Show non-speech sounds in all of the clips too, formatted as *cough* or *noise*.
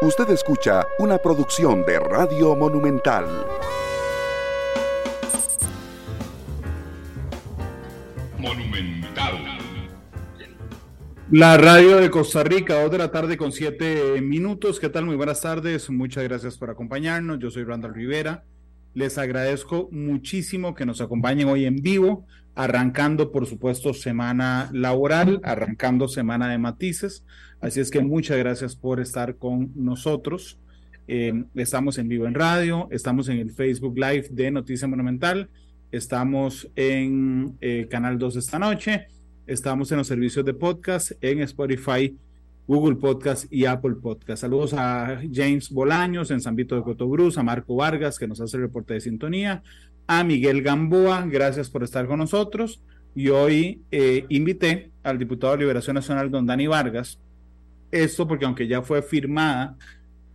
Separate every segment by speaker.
Speaker 1: Usted escucha una producción de Radio Monumental.
Speaker 2: Monumental.
Speaker 3: La radio de Costa Rica, 2 de la tarde con 7 minutos. ¿Qué tal? Muy buenas tardes. Muchas gracias por acompañarnos. Yo soy Randall Rivera. Les agradezco muchísimo que nos acompañen hoy en vivo, arrancando, por supuesto, semana laboral, arrancando semana de matices. Así es que muchas gracias por estar con nosotros. Eh, estamos en vivo en radio, estamos en el Facebook Live de Noticia Monumental, estamos en eh, Canal 2 esta noche, estamos en los servicios de podcast, en Spotify, Google Podcast y Apple Podcast. Saludos a James Bolaños en San Vito de Cotobruz, a Marco Vargas que nos hace el reporte de sintonía, a Miguel Gamboa, gracias por estar con nosotros. Y hoy eh, invité al diputado de Liberación Nacional, don Dani Vargas, esto porque aunque ya fue firmada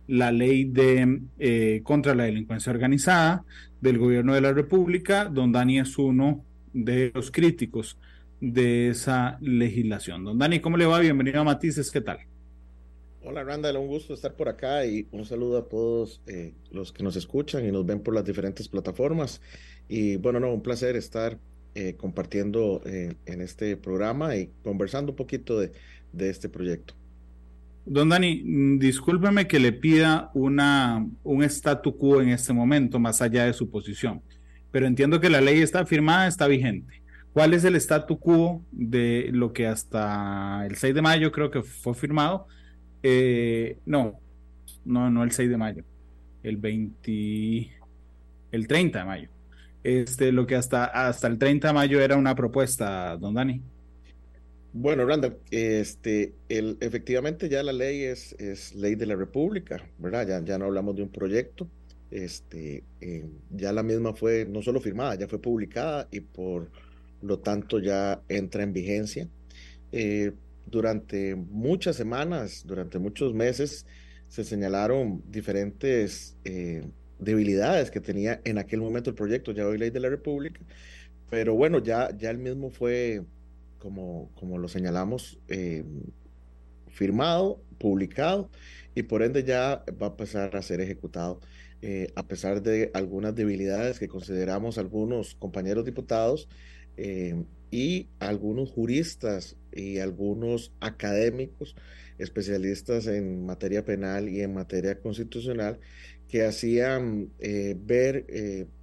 Speaker 3: la ley de eh, contra la delincuencia organizada del gobierno de la República, don Dani es uno de los críticos de esa legislación. Don Dani, ¿cómo le va? Bienvenido a Matices, ¿qué tal?
Speaker 4: Hola Randall, un gusto estar por acá y un saludo a todos eh, los que nos escuchan y nos ven por las diferentes plataformas. Y bueno, no, un placer estar eh, compartiendo en este programa y conversando un poquito de este proyecto.
Speaker 3: Don Dani, mm, discúlpeme que le pida una, un statu quo en este momento, más allá de su posición, pero entiendo que la ley está firmada, está vigente. ¿Cuál es el statu quo de lo que hasta el 6 de mayo creo que fue firmado? Eh, no, no, no el 6 de mayo, el 20, el 30 de mayo. Este, lo que hasta, hasta el 30 de mayo era una propuesta, don Dani.
Speaker 4: Bueno, Randall, este, el, efectivamente ya la ley es, es ley de la República, ¿verdad? Ya, ya no hablamos de un proyecto. Este, eh, ya la misma fue no solo firmada, ya fue publicada y por lo tanto ya entra en vigencia. Eh, durante muchas semanas, durante muchos meses, se señalaron diferentes eh, debilidades que tenía en aquel momento el proyecto, ya hoy ley de la República, pero bueno, ya, ya el mismo fue como, como lo señalamos, eh, firmado, publicado y por ende ya va a empezar a ser ejecutado. Eh, a pesar de algunas debilidades que consideramos algunos compañeros diputados eh, y algunos juristas y algunos académicos, especialistas en materia penal y en materia constitucional, que hacían ver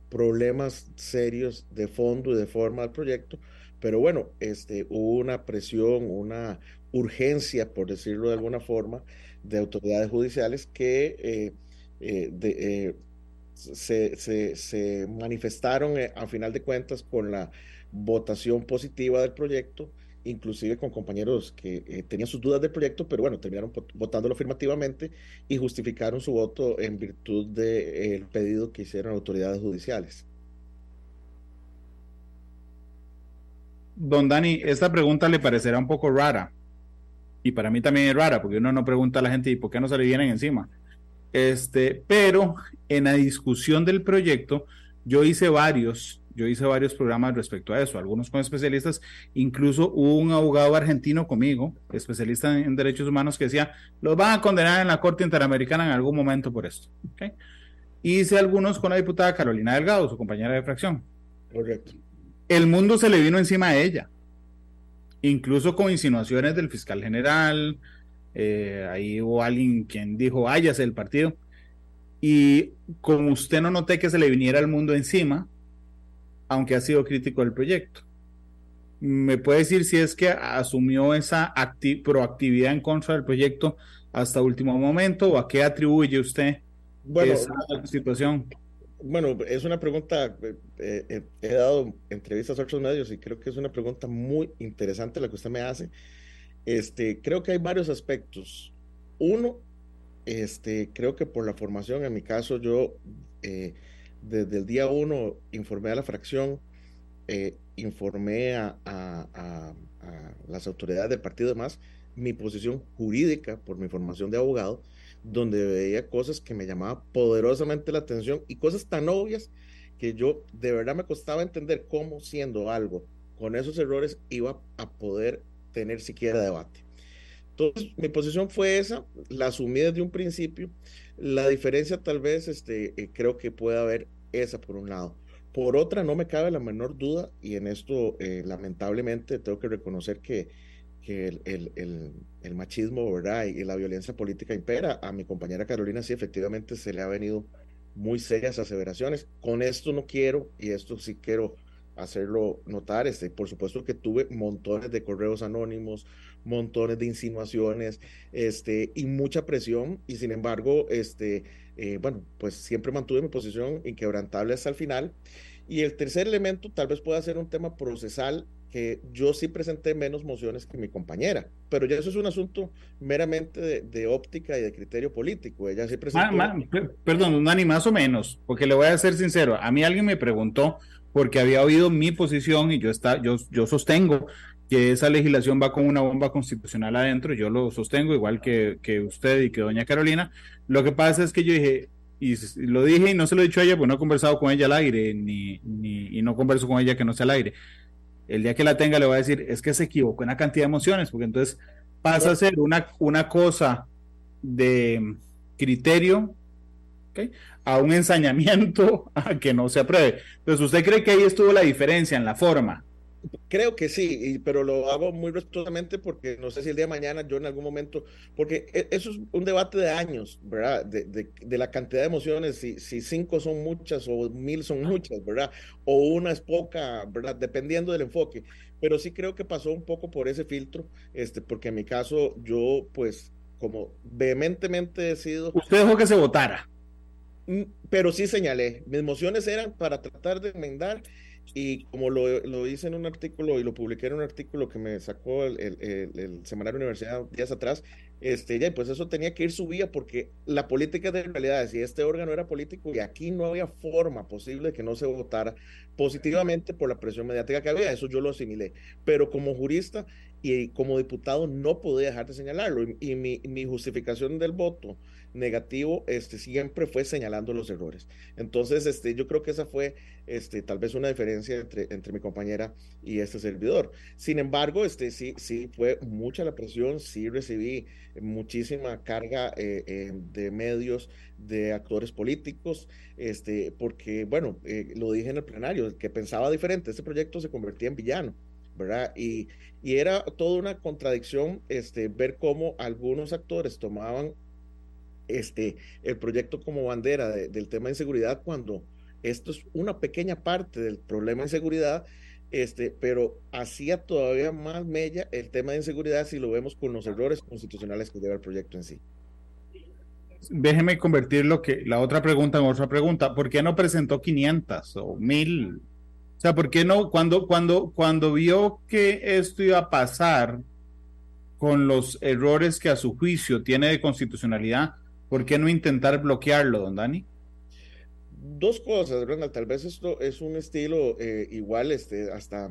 Speaker 4: problemas serios de fondo y de forma del proyecto, pero bueno, este, hubo una presión, una urgencia, por decirlo de alguna forma, de autoridades judiciales que eh, eh, eh, se, manifestaron a final de cuentas con la votación positiva del proyecto, inclusive con compañeros que tenían sus dudas del proyecto, pero bueno, terminaron votándolo afirmativamente y justificaron su voto en virtud del pedido que hicieron autoridades judiciales.
Speaker 3: Don Dani, esta pregunta le parecerá un poco rara. Y para mí también es rara, porque uno no pregunta a la gente, ¿y por qué no se le vienen encima? Este, pero en la discusión del proyecto, yo hice varios, yo hice varios programas respecto a eso, algunos con especialistas, incluso hubo un abogado argentino conmigo, especialista en, derechos humanos, que decía, los van a condenar en la Corte Interamericana en algún momento por esto. ¿okay? Hice algunos con la diputada Carolina Delgado, su compañera de fracción.
Speaker 4: Correcto
Speaker 3: el mundo se le vino encima a ella, incluso con insinuaciones del fiscal general, eh, ahí hubo alguien quien dijo, váyase del partido, y como usted no noté que se le viniera el mundo encima, aunque ha sido crítico del proyecto. ¿Me puede decir si es que asumió esa proactividad en contra del proyecto hasta último momento o a qué atribuye usted esa situación?
Speaker 4: Bueno, es una pregunta, eh, eh, he dado entrevistas a otros medios y creo que es una pregunta muy interesante la que usted me hace. Este, creo que hay varios aspectos. Uno, este, creo que por la formación, en mi caso, yo eh, desde el día uno informé a la fracción, informé a, a, las autoridades del partido y demás, mi posición jurídica por mi formación de abogado donde veía cosas que me llamaban poderosamente la atención y cosas tan obvias que yo de verdad me costaba entender cómo siendo algo con esos errores iba a poder tener siquiera debate. Entonces, mi posición fue esa, la asumí desde un principio. La diferencia tal vez, este, eh, creo que puede haber esa por un lado. Por otra, no me cabe la menor duda, y en esto eh, lamentablemente tengo que reconocer que, que el, el, el, machismo ¿verdad? y la violencia política impera. A mi compañera Carolina sí efectivamente se le ha venido muy serias aseveraciones. Con esto no quiero, y esto sí quiero hacerlo notar, este, por supuesto que tuve montones de correos anónimos, montones de insinuaciones, este, y mucha presión, y sin embargo, este, eh, bueno, pues siempre mantuve mi posición inquebrantable hasta el final. Y el tercer elemento tal vez pueda ser un tema procesal que yo sí presenté menos mociones que mi compañera, pero ya eso es un asunto meramente de, óptica y de criterio político. Ella sí presentó...
Speaker 3: perdón, Dani, más o menos, porque le voy a ser sincero, a mí alguien me preguntó porque había oído mi posición y yo, está, yo, yo sostengo que esa legislación va con una bomba constitucional adentro, yo lo sostengo igual que, que usted y que doña Carolina. Lo que pasa es que yo dije, y lo dije y no se lo he dicho a ella, pues no he conversado con ella al aire, ni, ni, y no converso con ella que no sea al aire. El día que la tenga le voy a decir, es que se equivocó en la cantidad de emociones, porque entonces pasa a ser una, una cosa de criterio a un ensañamiento *laughs* a que no se apruebe. Entonces, ¿usted cree que ahí estuvo la diferencia en la forma?
Speaker 4: Creo que sí, pero lo hago muy respetuosamente porque no sé si el día de mañana yo en algún momento, porque e, eso es un debate de años, ¿verdad? De, de, la cantidad de emociones, si, si, cinco son muchas o mil son muchas, ¿verdad? O una es poca, ¿verdad? Dependiendo del enfoque. Pero sí creo que pasó un poco por ese filtro, este, porque en mi caso yo, pues, como vehementemente decido...
Speaker 3: Usted dejó que se votara.
Speaker 4: Mm, pero sí señalé, mis mociones eran para tratar de enmendar y como lo, lo, hice en un artículo y lo publiqué en un artículo que me sacó el, el, el, Semanario Universidad días atrás, este, ya, pues eso tenía que ir su vía porque la política de realidad, si este órgano era político y aquí no había forma posible de que no se votara positivamente por la presión mediática que había, eso yo lo asimilé. Pero como jurista y como diputado no podía dejar de señalarlo y, mi, mi justificación del voto negativo, este, siempre fue señalando los errores. Entonces, este, yo creo que esa fue, este, tal vez una diferencia entre, entre mi compañera y este servidor. Sin embargo, este, sí, sí fue mucha la presión, sí recibí muchísima carga eh, eh, de medios, de actores políticos, este, porque, bueno, eh, lo dije en el plenario, que pensaba diferente, este proyecto se convertía en villano. ¿verdad? Y, y era toda una contradicción este, ver cómo algunos actores tomaban este, el proyecto como bandera del tema de inseguridad cuando esto es una pequeña parte del problema de inseguridad, este, pero hacía todavía más mella el tema de inseguridad si lo vemos con los errores constitucionales que lleva el proyecto en sí.
Speaker 3: Déjeme convertir lo que, la otra pregunta en otra pregunta. ¿Por qué no presentó 500 o 1000? O sea, ¿por qué no? Cuando, cuando, cuando vio que esto iba a pasar con los errores que a su juicio tiene de constitucionalidad, ¿Por qué no intentar bloquearlo, don Dani?
Speaker 4: Dos cosas, Ronald. Tal vez esto es un estilo eh, igual, este, hasta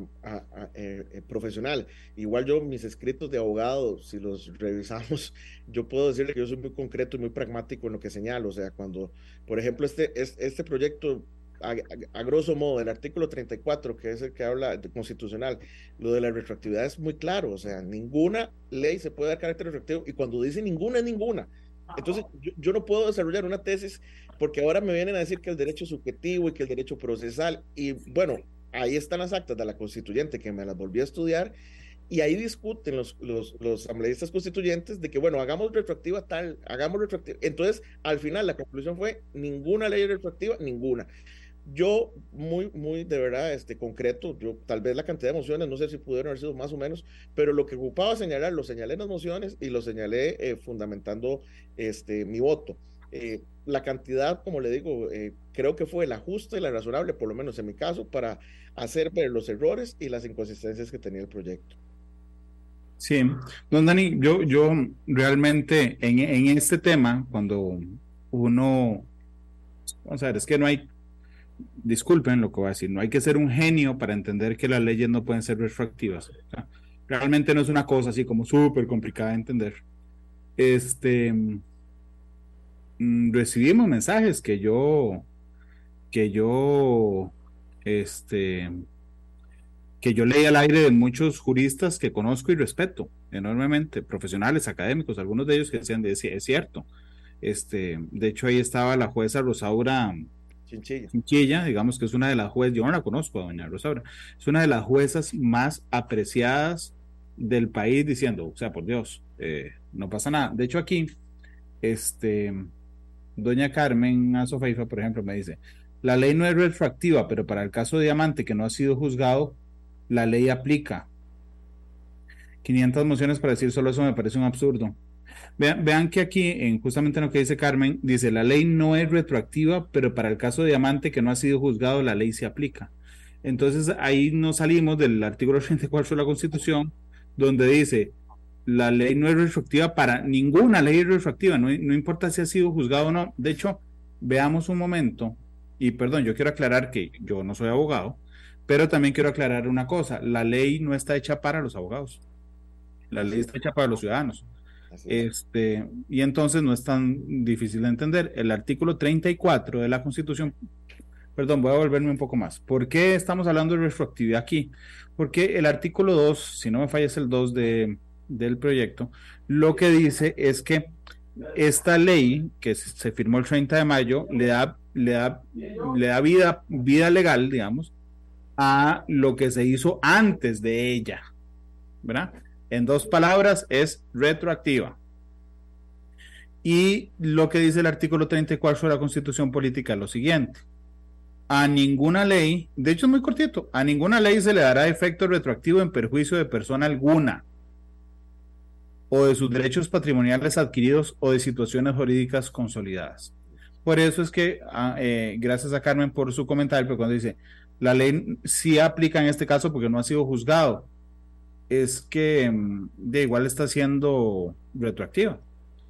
Speaker 4: eh, eh, profesional. Igual yo, mis escritos de abogado, si los revisamos, *laughs* yo puedo decirle que yo soy muy concreto y muy pragmático en lo que señalo. O sea, cuando, por ejemplo, este, este proyecto a, grosso modo, el artículo 34, que es el que habla de constitucional, lo de la retroactividad es muy claro, o sea, ninguna ley se puede dar carácter retroactivo y cuando dice ninguna es ninguna. Entonces, yo, no puedo desarrollar una tesis porque ahora me vienen a decir que el derecho subjetivo y que el derecho procesal, y bueno, ahí están las actas de la constituyente que me las volví a estudiar, y ahí discuten los, los, los asambleístas constituyentes de que, bueno, hagamos retroactiva tal, hagamos retroactiva. Entonces, al final, la conclusión fue ninguna ley retroactiva, ninguna. Yo, muy, muy de verdad, este, concreto, yo tal vez la cantidad de mociones, no sé si pudieron haber sido más o menos, pero lo que ocupaba señalar, lo señalé en las mociones y lo señalé eh, fundamentando este, mi voto. Eh, la cantidad, como le digo, eh, creo que fue la justa y la razonable, por lo menos en mi caso, para hacer ver los errores y las inconsistencias que tenía el proyecto.
Speaker 3: Sí, don Dani, yo, yo realmente en, en este tema, cuando uno, vamos a ver, es que no hay disculpen lo que voy a decir, no hay que ser un genio para entender que las leyes no pueden ser retroactivas. realmente no es una cosa así como súper complicada de entender. Este, mm, recibimos mensajes que yo, que yo, este, que yo leí al aire de muchos juristas que conozco y respeto. enormemente, profesionales, académicos, algunos de ellos que decían, es cierto. Este, de hecho, ahí estaba la jueza Rosaura Chinchilla. digamos que es una de las juezas, yo no la conozco, doña Rosaura, es una de las juezas más apreciadas del país diciendo, o sea, por Dios, eh, no pasa nada. De hecho, aquí, este, doña Carmen Azofeifa, por ejemplo, me dice, la ley no es retroactiva, pero para el caso de Diamante que no ha sido juzgado, la ley aplica. 500 mociones para decir solo eso me parece un absurdo. Vean, vean, que aquí, en justamente lo que dice Carmen, dice, la ley no es retroactiva, pero para el caso de Diamante que no ha sido juzgado, la ley se aplica. Entonces ahí nos salimos del artículo 84 de la Constitución, donde dice, la ley no es retroactiva para ninguna ley retroactiva, no, no importa si ha sido juzgado o no. De hecho, veamos un momento, y perdón, yo quiero aclarar que yo no soy abogado, pero también quiero aclarar una cosa, la ley no está hecha para los abogados, la ley está hecha para los ciudadanos. Este, y entonces no es tan difícil de entender. El artículo 34 de la Constitución, perdón, voy a volverme un poco más. ¿Por qué estamos hablando de retroactividad aquí? Porque el artículo 2, si no me falla es el 2 de, del proyecto, lo que dice es que esta ley que se firmó el 30 de mayo le da, le da, le da vida, vida legal, digamos, a lo que se hizo antes de ella, ¿verdad? En dos palabras, es retroactiva. Y lo que dice el artículo 34 de la Constitución Política es lo siguiente. A ninguna ley, de hecho es muy cortito, a ninguna ley se le dará efecto retroactivo en perjuicio de persona alguna o de sus derechos patrimoniales adquiridos o de situaciones jurídicas consolidadas. Por eso es que, ah, eh, gracias a Carmen por su comentario, pero cuando dice, la ley sí aplica en este caso porque no ha sido juzgado, es que mm, de igual está siendo retroactiva.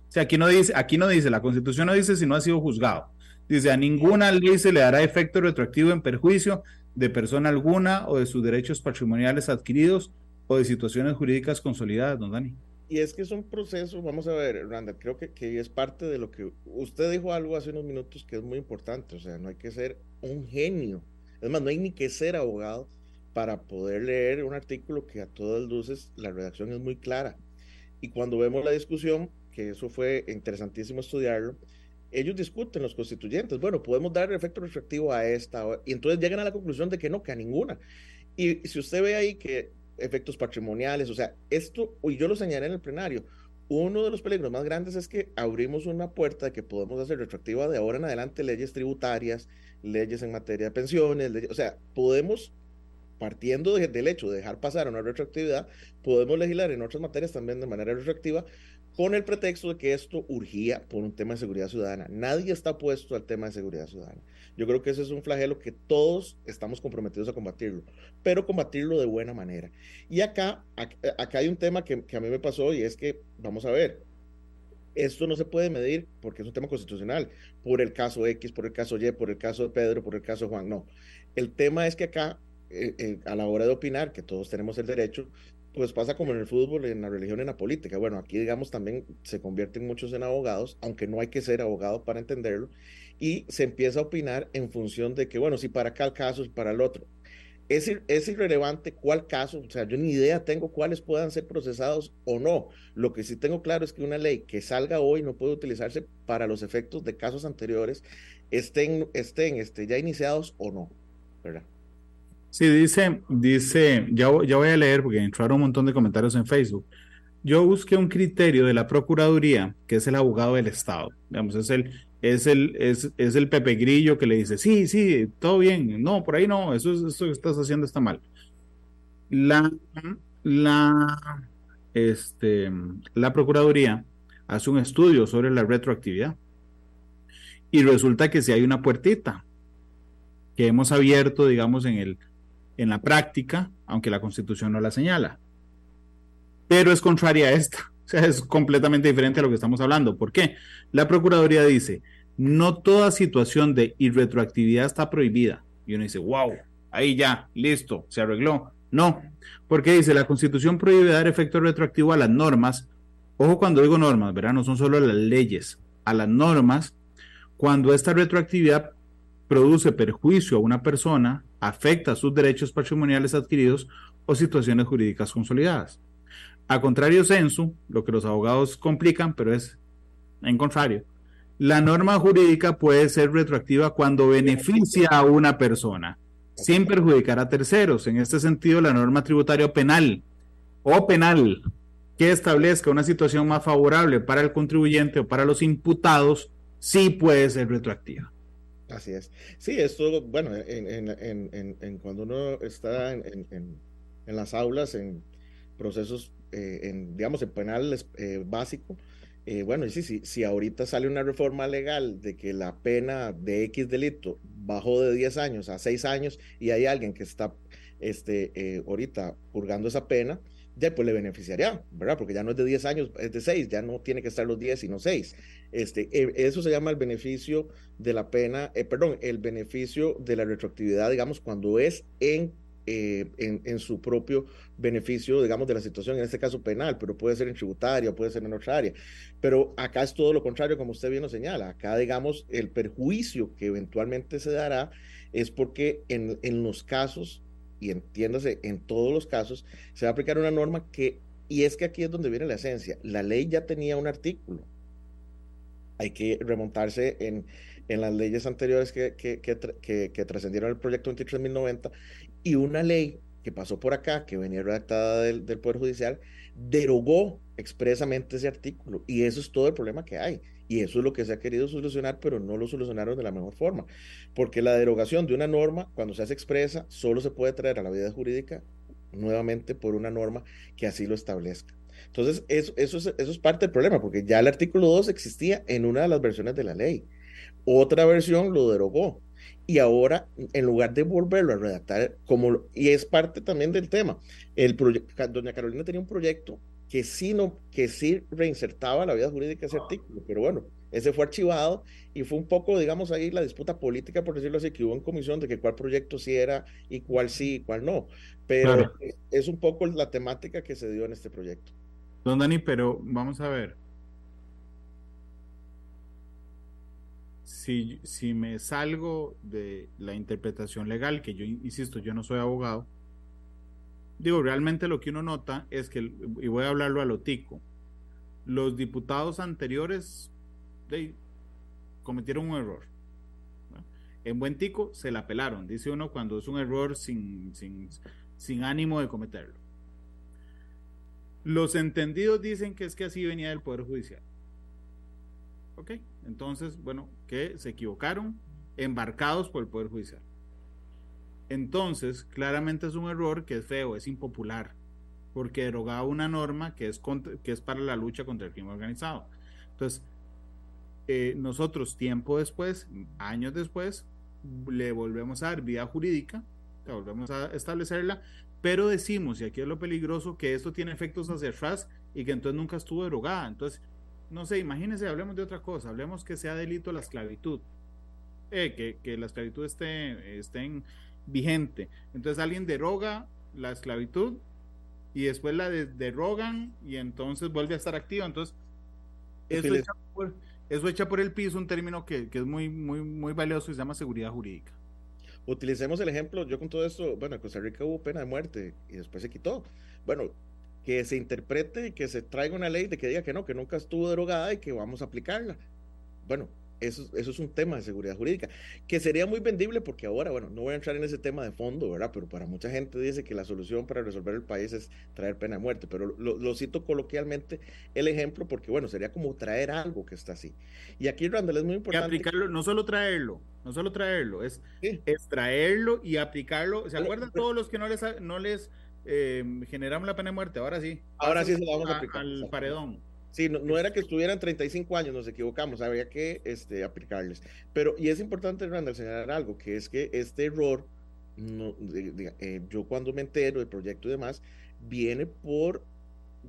Speaker 3: O sea, aquí no dice, aquí no dice, la constitución no dice si no ha sido juzgado. Dice, a ninguna ley se le dará efecto retroactivo en perjuicio de persona alguna o de sus derechos patrimoniales adquiridos o de situaciones jurídicas consolidadas, don Dani.
Speaker 4: Y es que es un proceso, vamos a ver, Randa, creo que, que, es parte de lo que usted dijo algo hace unos minutos que es muy importante, o sea, no hay que ser un genio, es más, no hay ni que ser abogado para poder leer un artículo que a todas luces la redacción es muy clara. Y cuando vemos la discusión, que eso fue interesantísimo estudiarlo, ellos discuten los constituyentes, bueno, podemos dar efecto retroactivo a esta, y entonces llegan a la conclusión de que no, que a ninguna. Y si usted ve ahí que efectos patrimoniales, o sea, esto, y yo lo señalé en el plenario, uno de los peligros más grandes es que abrimos una puerta que podemos hacer retroactiva de ahora en adelante leyes tributarias, leyes en materia de pensiones, o sea, podemos, partiendo del hecho de dejar pasar una retroactividad, podemos legislar en otras materias también de manera retroactiva con el pretexto de que esto urgía por un tema de seguridad ciudadana. Nadie está puesto al tema de seguridad ciudadana. Yo creo que ese es un flagelo que todos estamos comprometidos a combatirlo, pero combatirlo de buena manera. Y acá, acá hay un tema que, que a mí me pasó y es que, vamos a ver, esto no se puede medir porque es un tema constitucional, por el caso X, por el caso Y, por el caso de Pedro, por el caso de Juan, no. El tema es que acá, eh, eh, a la hora de opinar, que todos tenemos el derecho, pues pasa como en el fútbol, en la religión, en la política. Bueno, aquí digamos también se convierten muchos en abogados, aunque no hay que ser abogado para entenderlo, y se empieza a opinar en función de que, bueno, si para acá el caso, es para el otro. Es, es irrelevante cuál caso, o sea, yo ni idea tengo cuáles puedan ser procesados o no. Lo que sí tengo claro es que una ley que salga hoy no puede utilizarse para los efectos de casos anteriores, estén, estén este, ya iniciados o no, ¿verdad?
Speaker 3: Sí, dice, dice, ya, ya voy a leer porque entraron un montón de comentarios en Facebook. Yo busqué un criterio de la Procuraduría, que es el abogado del Estado. Digamos, es el, es el, es, es el Pepe Grillo que le dice, sí, sí, todo bien. No, por ahí no, eso, eso que estás haciendo está mal. La, la, este, la Procuraduría hace un estudio sobre la retroactividad. Y resulta que si hay una puertita que hemos abierto, digamos, en el, en la práctica, aunque la Constitución no la señala. Pero es contraria a esta. O sea, es completamente diferente a lo que estamos hablando. ¿Por qué? La Procuraduría dice, no toda situación de irretroactividad está prohibida. Y uno dice, wow, ahí ya, listo, se arregló. No, porque dice, la Constitución prohíbe dar efecto retroactivo a las normas. Ojo cuando digo normas, ¿verdad? No son solo las leyes, a las normas, cuando esta retroactividad produce perjuicio a una persona, afecta sus derechos patrimoniales adquiridos o situaciones jurídicas consolidadas. A contrario censo, lo que los abogados complican, pero es en contrario. La norma jurídica puede ser retroactiva cuando beneficia a una persona, sin perjudicar a terceros. En este sentido, la norma tributaria penal o penal que establezca una situación más favorable para el contribuyente o para los imputados, sí puede ser retroactiva.
Speaker 4: Así es. Sí, esto, bueno, en, cuando uno está en, las aulas, en procesos, eh, en, digamos, en penal eh, básico, eh, bueno, sí, sí, si ahorita sale una reforma legal de que la pena de X delito bajó de 10 años a 6 años y hay alguien que está este, ahorita purgando esa pena, ya pues le beneficiaría, ¿verdad? Porque ya no es de 10 años, es de 6, ya no tiene que estar los 10, sino 6. Este, eh, eso se llama el beneficio de la pena, eh, perdón, el beneficio de la retroactividad, digamos, cuando es en, eh, en, en, su propio beneficio, digamos, de la situación, en este caso penal, pero puede ser en tributaria, puede ser en otra área. Pero acá es todo lo contrario, como usted bien lo señala. Acá, digamos, el perjuicio que eventualmente se dará es porque en, en los casos y entiéndase, en todos los casos, se va a aplicar una norma que, y es que aquí es donde viene la esencia, la ley ya tenía un artículo. Hay que remontarse en, en las leyes anteriores que, que, que, trascendieron el proyecto 23090 y una ley que pasó por acá, que venía redactada del, del Poder Judicial, derogó expresamente ese artículo. Y eso es todo el problema que hay. Y eso es lo que se ha querido solucionar, pero no lo solucionaron de la mejor forma. Porque la derogación de una norma, cuando se hace expresa, solo se puede traer a la vida jurídica nuevamente por una norma que así lo establezca. Entonces, eso, eso, es, eso es parte del problema, porque ya el artículo 2 existía en una de las versiones de la ley. Otra versión lo derogó. Y ahora, en lugar de volverlo a redactar, como, y es parte también del tema, el doña Carolina tenía un proyecto que sí, no, que sí reinsertaba la vida jurídica ese artículo, pero bueno, ese fue archivado y fue un poco, digamos, ahí la disputa política, por decirlo así, que hubo en comisión de que cuál proyecto sí era y cuál sí y cuál no. Pero es un poco la temática que se dio en este proyecto.
Speaker 3: Don Dani, pero vamos a ver. Si, si me salgo de la interpretación legal, que yo insisto, yo no soy abogado, digo, realmente lo que uno nota es que, y voy a hablarlo a lo tico, los diputados anteriores cometieron un error. En buen tico se la pelaron, dice uno cuando es un error sin, sin, sin ánimo de cometerlo. Los entendidos dicen que es que así venía del Poder Judicial. Ok, entonces, bueno, que se equivocaron, embarcados por el Poder Judicial. Entonces, claramente es un error que es feo, es impopular, porque derogaba una norma que es, que es para la lucha contra el crimen organizado. Entonces, eh, nosotros tiempo después, años después, le volvemos a dar vida jurídica, volvemos a establecerla, pero decimos, y aquí es lo peligroso, que esto tiene efectos hacia atrás y que entonces nunca estuvo derogada. Entonces, no sé, imagínense, hablemos de otra cosa, hablemos que sea delito la esclavitud, eh, que, que, la esclavitud esté, esté en vigente. Entonces alguien deroga la esclavitud y después la derogan y entonces vuelve a estar activa. Entonces, eso echa, por, eso echa por el piso un término que, que, es muy, muy, muy valioso y se llama seguridad jurídica.
Speaker 4: Utilicemos el ejemplo, yo con todo esto, bueno, en Costa Rica hubo pena de muerte y después se quitó. Bueno, que se interprete y que se traiga una ley de que diga que no, que nunca estuvo derogada y que vamos a aplicarla. Bueno, eso, eso es un tema de seguridad jurídica, que sería muy vendible porque ahora, bueno, no voy a entrar en ese tema de fondo, ¿verdad? Pero para mucha gente dice que la solución para resolver el país es traer pena de muerte, pero lo, cito coloquialmente el ejemplo porque, bueno, sería como traer algo que está así. Y aquí, Randall, es muy importante.
Speaker 3: aplicarlo, no solo traerlo, no solo traerlo, es, traerlo y aplicarlo. ¿Se acuerdan todos los que no les, no les eh, generamos la pena de muerte? Ahora sí.
Speaker 4: Ahora sí se la vamos a aplicar.
Speaker 3: Al paredón.
Speaker 4: Sí, no, era que estuvieran 35 años, nos equivocamos, habría que este, aplicarles. Pero, y es importante, Randall, señalar algo, que es que este error, no, eh, yo cuando me entero del proyecto y demás, viene por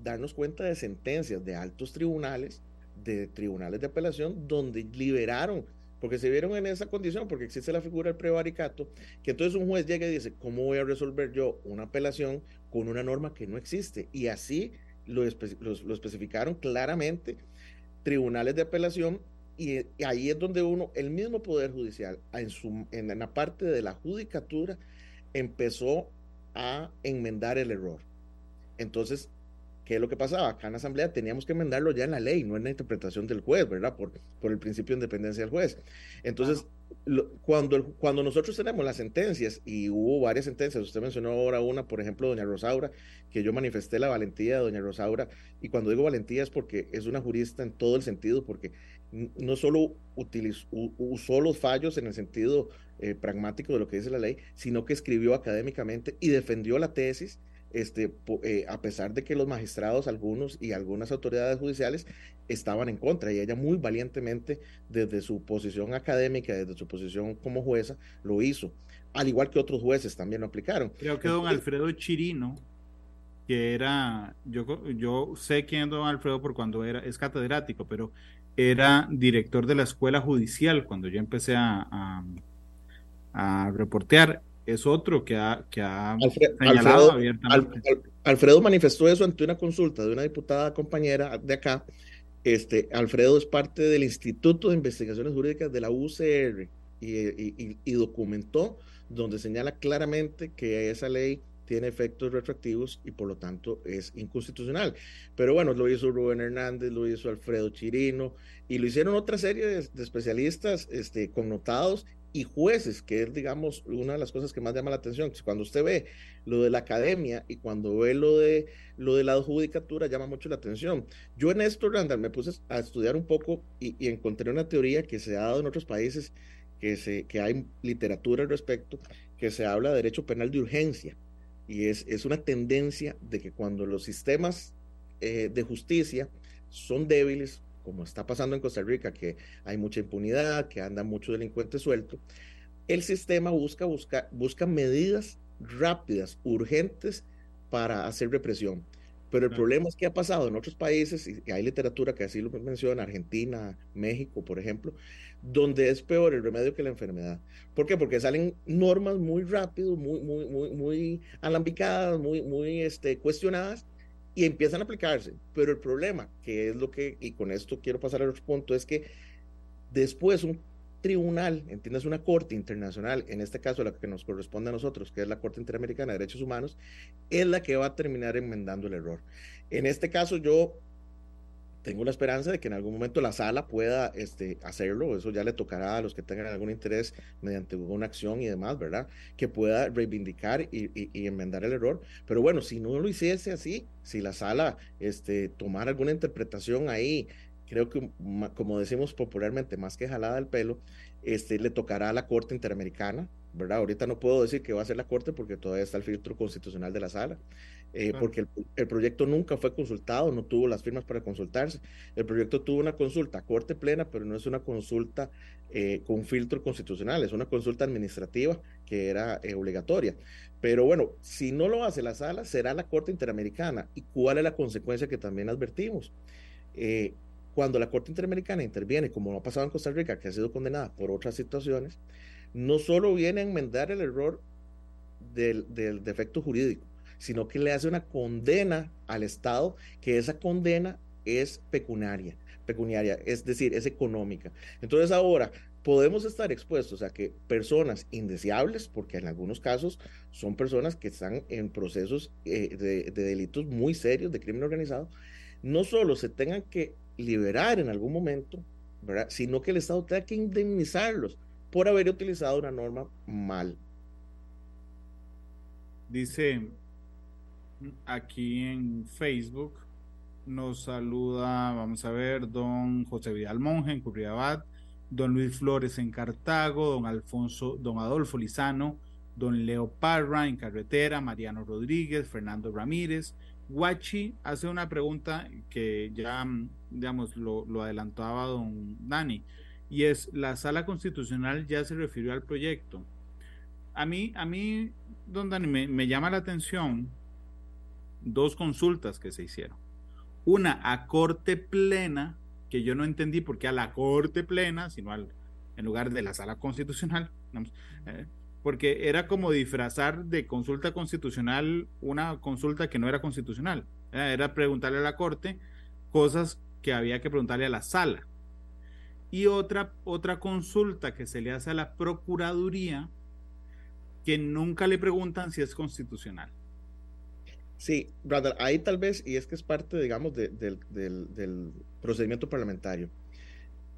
Speaker 4: darnos cuenta de sentencias de altos tribunales, de tribunales de apelación, donde liberaron, porque se vieron en esa condición, porque existe la figura del prevaricato, que entonces un juez llega y dice, ¿cómo voy a resolver yo una apelación con una norma que no existe? Y así lo, especificaron claramente tribunales de apelación y, ahí es donde uno, el mismo Poder Judicial, en, su, en la parte de la judicatura, empezó a enmendar el error. Entonces, ¿qué es lo que pasaba? Acá en la Asamblea teníamos que enmendarlo ya en la ley, no en la interpretación del juez, ¿verdad? Por, por el principio de independencia del juez. Entonces, cuando, cuando nosotros tenemos las sentencias, y hubo varias sentencias, usted mencionó ahora una, por ejemplo, doña Rosaura, que yo manifesté la valentía de doña Rosaura, y cuando digo valentía es porque es una jurista en todo el sentido, porque no solo utilizó, usó los fallos en el sentido eh, pragmático de lo que dice la ley, sino que escribió académicamente y defendió la tesis, este, eh, a pesar de que los magistrados, algunos y algunas autoridades judiciales estaban en contra, y ella muy valientemente, desde su posición académica, desde su posición como jueza, lo hizo, al igual que otros jueces también lo aplicaron.
Speaker 3: Creo que don Alfredo Chirino, que era, yo, yo sé quién es don Alfredo por cuando era, es catedrático, pero era director de la escuela judicial cuando yo empecé a, a, reportear. Es otro que ha, que ha
Speaker 4: señalado abiertamente. Alfredo manifestó eso ante una consulta de una diputada compañera de acá. Este, Alfredo es parte del Instituto de Investigaciones Jurídicas de la UCR y, y documentó donde señala claramente que esa ley tiene efectos retroactivos y por lo tanto es inconstitucional. Pero bueno, lo hizo Rubén Hernández, lo hizo Alfredo Chirino y lo hicieron otra serie de, especialistas este, connotados y jueces, que es, digamos, una de las cosas que más llama la atención. Cuando usted ve lo de la academia y cuando ve lo de, lo de la judicatura, llama mucho la atención. Yo en esto, Randall, me puse a estudiar un poco y, encontré una teoría que se ha dado en otros países, que, se, que hay literatura al respecto, que se habla de derecho penal de urgencia y es, es una tendencia de que cuando los sistemas eh, de justicia son débiles, como está pasando en Costa Rica, que hay mucha impunidad, que anda mucho delincuente suelto, el sistema busca, busca, busca medidas rápidas, urgentes para hacer represión. Pero el problema es que ha pasado en otros países, y hay literatura que así lo menciona, Argentina, México, por ejemplo, donde es peor el remedio que la enfermedad. ¿Por qué? Porque salen normas muy rápido, muy, muy, muy, muy alambicadas, muy, muy este, cuestionadas y empiezan a aplicarse. Pero el problema, que es lo que, y con esto quiero pasar al otro punto, es que después un tribunal, entiendes, una corte internacional, en este caso la que nos corresponde a nosotros, que es la Corte Interamericana de Derechos Humanos, es la que va a terminar enmendando el error. En este caso yo tengo la esperanza de que en algún momento la sala pueda este, hacerlo, eso ya le tocará a los que tengan algún interés mediante una acción y demás, ¿verdad? Que pueda reivindicar y, y, enmendar el error. Pero bueno, si no lo hiciese así, si la sala este, tomara alguna interpretación ahí, creo que como decimos popularmente, más que jalada del pelo, este, le tocará a la Corte Interamericana, ¿verdad? Ahorita no puedo decir que va a ser la Corte porque todavía está el filtro constitucional de la sala. Eh, porque el, proyecto nunca fue consultado, no tuvo las firmas para consultarse. El proyecto tuvo una consulta corte plena, pero no es una consulta eh, con filtro constitucional, es una consulta administrativa que era eh, obligatoria. Pero bueno, si no lo hace la sala, será la Corte Interamericana. ¿Y cuál es la consecuencia que también advertimos? cuando la Corte Interamericana interviene, como ha pasado en Costa Rica, que ha sido condenada por otras situaciones, no solo viene a enmendar el error del, del defecto jurídico, sino que le hace una condena al Estado, que esa condena es pecuniaria, pecuniaria, es decir, es económica. Entonces ahora podemos estar expuestos a que personas indeseables, porque en algunos casos son personas que están en procesos eh, de, delitos muy serios, de crimen organizado, no solo se tengan que liberar en algún momento, sino que el Estado tenga que indemnizarlos por haber utilizado una norma mal.
Speaker 3: Dice aquí en Facebook. Nos saluda, vamos a ver, don José Vidal Monge en Curriabat, don Luis Flores en Cartago, don Alfonso, don Adolfo Lizano, don Leo Parra en Carretera, Mariano Rodríguez, Fernando Ramírez. Guachi hace una pregunta que ya, digamos, lo, adelantaba don Dani, y es, ¿la sala constitucional ya se refirió al proyecto? A mí, a mí, don Dani, me llama la atención dos consultas que se hicieron. Una a corte plena, que yo no entendí por qué a la corte plena, sino al, en lugar de la sala constitucional, eh, porque era como disfrazar de consulta constitucional una consulta que no era constitucional. era preguntarle a la corte cosas que había que preguntarle a la sala. Y otra, otra consulta que se le hace a la Procuraduría, que nunca le preguntan si es constitucional.
Speaker 4: Sí, Brother, ahí tal vez, y es que es parte, digamos, del, del procedimiento parlamentario.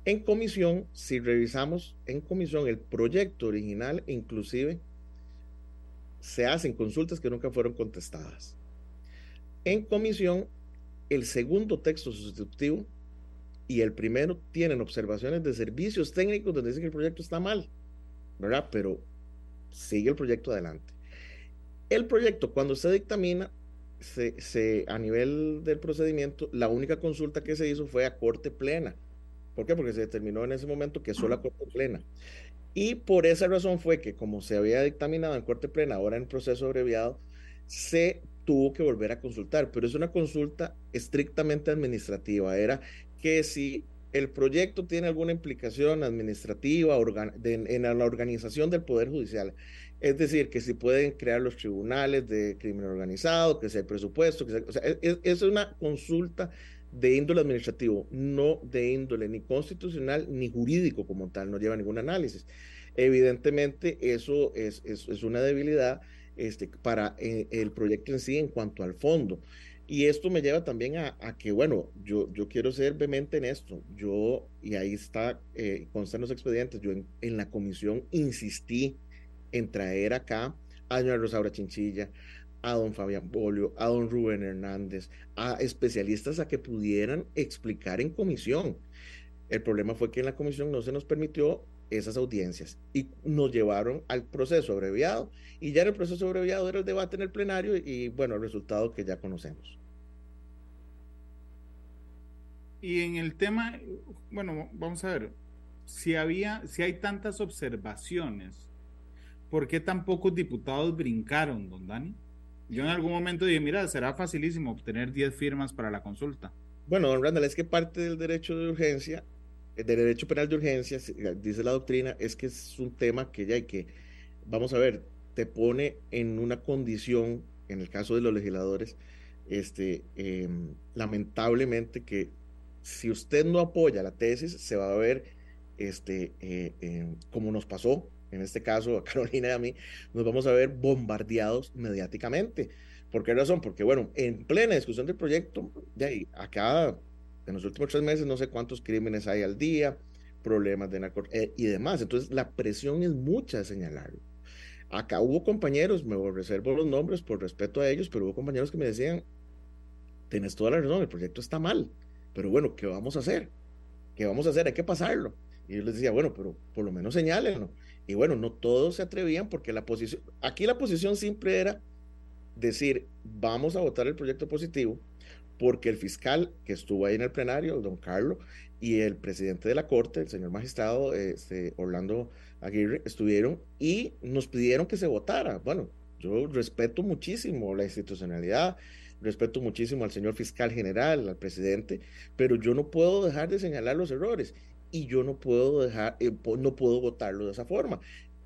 Speaker 4: En comisión, si revisamos en comisión el proyecto original, inclusive se hacen consultas que nunca fueron contestadas. En comisión, el segundo texto sustitutivo y el primero tienen observaciones de servicios técnicos donde dicen que el proyecto está mal, ¿verdad? Pero sigue el proyecto adelante. El proyecto, cuando se dictamina, se, a nivel del procedimiento, la única consulta que se hizo fue a corte plena ¿Por qué? Porque se determinó en ese momento que solo la Corte Plena. Y por esa razón fue que, como se había dictaminado en Corte Plena, ahora en proceso abreviado, se tuvo que volver a consultar, pero es una consulta estrictamente administrativa. Era que si el proyecto tiene alguna implicación administrativa en la organización del Poder Judicial, es decir, que si pueden crear los tribunales de crimen organizado, que sea presupuesto, que o sea, es una consulta de índole administrativo, no de índole ni constitucional ni jurídico como tal, no lleva ningún análisis. Evidentemente, eso es, es, una debilidad este, para eh, el proyecto en sí en cuanto al fondo. Y esto me lleva también a, que, bueno, yo, yo quiero ser vehemente en esto. Yo, y ahí está, eh, constan los expedientes, yo en, en, la comisión insistí en traer acá a doña Rosaura Chinchilla, a don Fabián Bolio, a don Rubén Hernández, a especialistas a que pudieran explicar en comisión. El problema fue que en la comisión no se nos permitió esas audiencias y nos llevaron al proceso abreviado y ya en el proceso abreviado era el debate en el plenario y bueno, el resultado que ya conocemos.
Speaker 3: Y en el tema, bueno, vamos a ver, si había, si hay tantas observaciones, ¿por qué tan pocos diputados brincaron, don Dani? Yo en algún momento dije, mira, será facilísimo obtener 10 firmas para la consulta.
Speaker 4: Bueno, don Randall, es que parte del derecho de urgencia, el derecho penal de urgencia, dice la doctrina, es que es un tema que ya hay que, vamos a ver, te pone en una condición, en el caso de los legisladores, este, em, lamentablemente que si usted no apoya la tesis, se va a ver, este, eh, em, como nos pasó en este caso a *laughs* Carolina y a mí, nos vamos a ver bombardeados mediáticamente. ¿Por qué razón? Porque, bueno, en plena discusión del proyecto, ya ahí, acá, en los últimos tres meses, no sé cuántos crímenes hay al día, problemas de narco eh, y demás. Entonces, la presión es mucha de señalarlo. Acá hubo compañeros, me reservo los nombres por respeto a ellos, pero hubo compañeros que me decían, tienes toda la razón, el proyecto está mal, pero bueno, ¿qué vamos a hacer? ¿Qué vamos a hacer? Hay que pasarlo. Y yo les decía, bueno, pero por lo menos señálenlo. Y bueno, no todos se atrevían porque la posición, aquí la posición siempre era decir, vamos a votar el proyecto positivo porque el fiscal que estuvo ahí en el plenario, don Carlos, y el presidente de la corte, el señor magistrado este, Orlando Aguirre, estuvieron y nos pidieron que se votara. Bueno, yo respeto muchísimo la institucionalidad, respeto muchísimo al señor fiscal general, al presidente, pero yo no puedo dejar de señalar los errores y yo no puedo dejar, eh, no puedo votarlo de esa forma.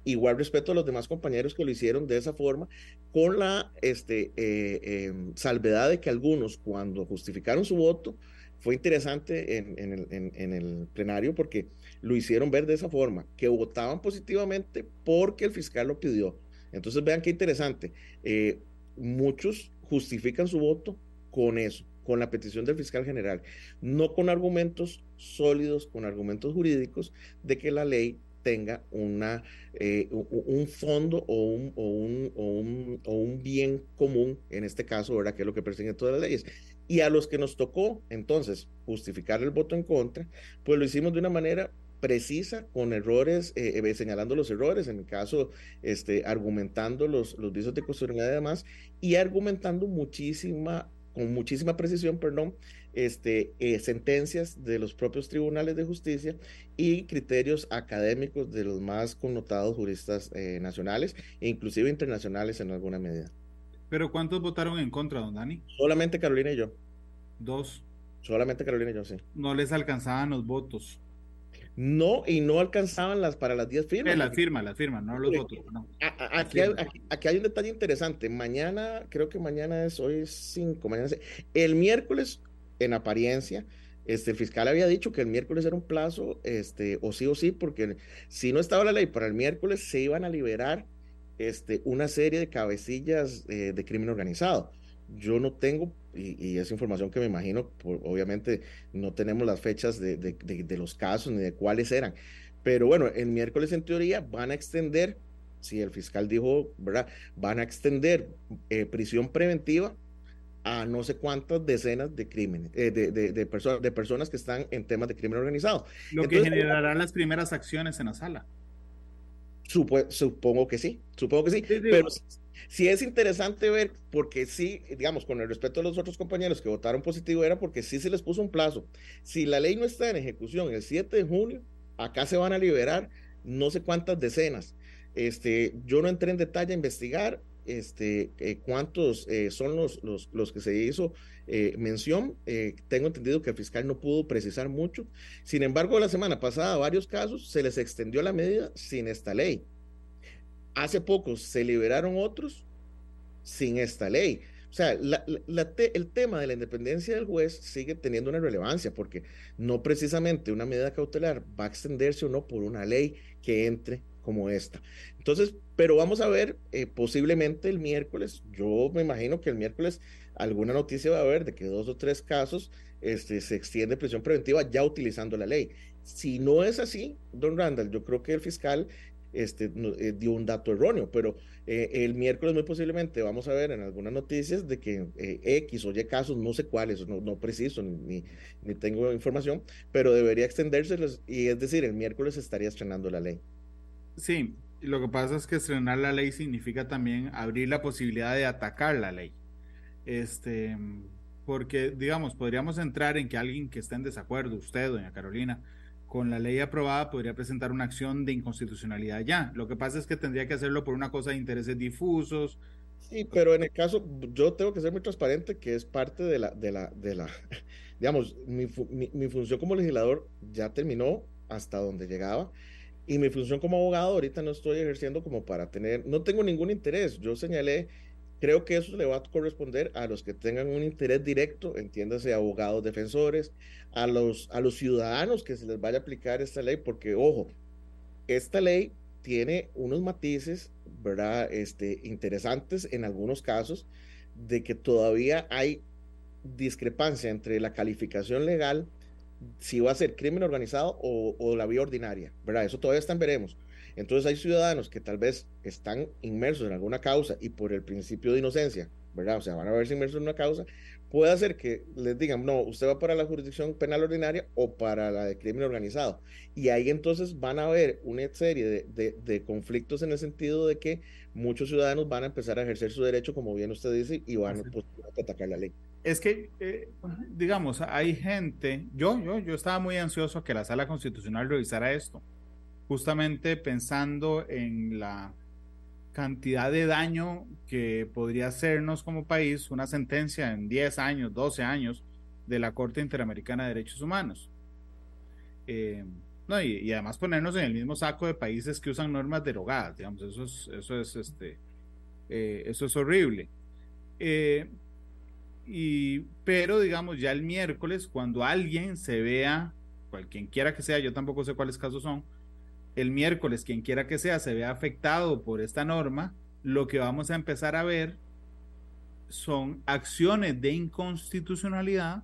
Speaker 4: Igual respeto a los demás compañeros que lo hicieron de esa forma, con la este, eh, em, salvedad de que algunos, cuando justificaron su voto, fue interesante en, en, el, en, el, plenario porque lo hicieron ver de esa forma, que votaban positivamente porque el fiscal lo pidió. Entonces vean qué interesante. Eh, muchos justifican su voto con eso con la petición del fiscal general, no con argumentos sólidos, con argumentos jurídicos de que la ley tenga una, eh, un fondo o un, o, un, o, un, o un, bien común, en este caso, ¿verdad? que es lo que persiguen todas las leyes. Y a los que nos tocó entonces justificar el voto en contra, pues lo hicimos de una manera precisa, con errores, eh, eh, señalando los errores, en el caso, este, argumentando los, los visos de constitucionalidad y demás, y argumentando muchísima con muchísima precisión, perdón, este, eh, sentencias de los propios tribunales de justicia y criterios académicos de los más connotados juristas eh, nacionales e inclusive internacionales en alguna medida.
Speaker 3: ¿Pero cuántos votaron en contra, don Dani?
Speaker 4: Solamente Carolina y yo.
Speaker 3: Dos.
Speaker 4: Solamente Carolina y yo, sí.
Speaker 3: No les alcanzaban los votos.
Speaker 4: No, y no alcanzaban las para las 10 firmas.
Speaker 3: las firmas, las firmas, no los votos.
Speaker 4: Aquí, hay, un detalle interesante. Mañana, creo que mañana es, hoy es 5, mañana es, el miércoles, en apariencia, este, el fiscal había dicho que el miércoles era un plazo, este, o sí o sí, porque si no estaba la ley para el miércoles, se iban a liberar este, una serie de cabecillas eh, de crimen organizado. Yo no tengo, y, es información que me imagino, obviamente no tenemos las fechas de, de, los casos ni de cuáles eran, pero bueno, el miércoles en teoría van a extender, si el fiscal dijo, ¿verdad? Van a extender eh, prisión preventiva a no sé cuántas decenas de crímenes, eh, de, de, de, de personas que están en temas de crimen organizado.
Speaker 3: Lo que generarán las primeras acciones en la sala.
Speaker 4: supongo que sí, supongo que sí, pero sí es interesante ver, porque sí, digamos, con el respeto de los otros compañeros que votaron positivo, era porque sí se les puso un plazo. Si la ley no está en ejecución el 7 de junio, acá se van a liberar no sé cuántas decenas. Este, yo no entré en detalle a investigar, este, eh, cuántos eh, son los, los, los, que se hizo eh, mención. tengo entendido que el fiscal no pudo precisar mucho. Sin embargo, la semana pasada, varios casos se les extendió la medida sin esta ley. Hace poco se liberaron otros sin esta ley. O sea, el tema de la independencia del juez sigue teniendo una relevancia porque no precisamente una medida cautelar va a extenderse o no por una ley que entre como esta. Entonces, pero vamos a ver, eh, posiblemente el miércoles, yo me imagino que el miércoles alguna noticia va a haber de que dos o tres casos este, se extiende prisión preventiva ya utilizando la ley. Si no es así, don Randall, yo creo que el fiscal este, eh, dio un dato erróneo, pero eh, el miércoles muy posiblemente vamos a ver en algunas noticias de que X o Y casos, no sé cuáles, no, preciso, ni, ni, tengo información, pero debería extenderse y es decir, el miércoles estaría estrenando la ley.
Speaker 3: Sí, lo que pasa es que estrenar la ley significa también abrir la posibilidad de atacar la ley. Este, porque, digamos, podríamos entrar en que alguien que esté en desacuerdo, usted, doña Carolina, con la ley aprobada podría presentar una acción de inconstitucionalidad ya. Lo que pasa es que tendría que hacerlo por una cosa de intereses difusos.
Speaker 4: Sí, pero en el caso, yo tengo que ser muy transparente que es parte de la, de la, de la, *laughs* digamos, mi, mi, mi función como legislador ya terminó hasta donde llegaba y mi función como abogado ahorita no estoy ejerciendo como para tener, no tengo ningún interés. Yo señalé, creo que eso le va a corresponder a los que tengan un interés directo, entiéndase, abogados defensores, a los, a los ciudadanos que se les vaya a aplicar esta ley, porque ojo, esta ley tiene unos matices, ¿verdad? Este, interesantes en algunos casos, de que todavía hay discrepancia entre la calificación legal si va a ser crimen organizado o, la vía ordinaria, ¿verdad? Eso todavía están veremos. Entonces hay ciudadanos que tal vez están inmersos en alguna causa y por el principio de inocencia, ¿verdad? O sea, van a verse inmersos en una causa, puede hacer que les digan, no, usted va para la jurisdicción penal ordinaria o para la de crimen organizado. Y ahí entonces van a haber una serie de, conflictos en el sentido de que muchos ciudadanos van a empezar a ejercer su derecho, como bien usted dice, y van pues, a atacar la ley
Speaker 3: es que, eh, digamos, hay gente, yo, yo, yo estaba muy ansioso que la sala constitucional revisara esto, justamente pensando en la cantidad de daño que podría hacernos como país una sentencia en 10 años, 12 años de la Corte Interamericana de Derechos Humanos. Eh, no, y, además ponernos en el mismo saco de países que usan normas derogadas, digamos, eso es, eso es, este, eh, eso es horrible. Eh, y, pero digamos, ya el miércoles, cuando alguien se vea, quien quiera que sea, yo tampoco sé cuáles casos son, el miércoles, quien quiera que sea, se vea afectado por esta norma, lo que vamos a empezar a ver son acciones de inconstitucionalidad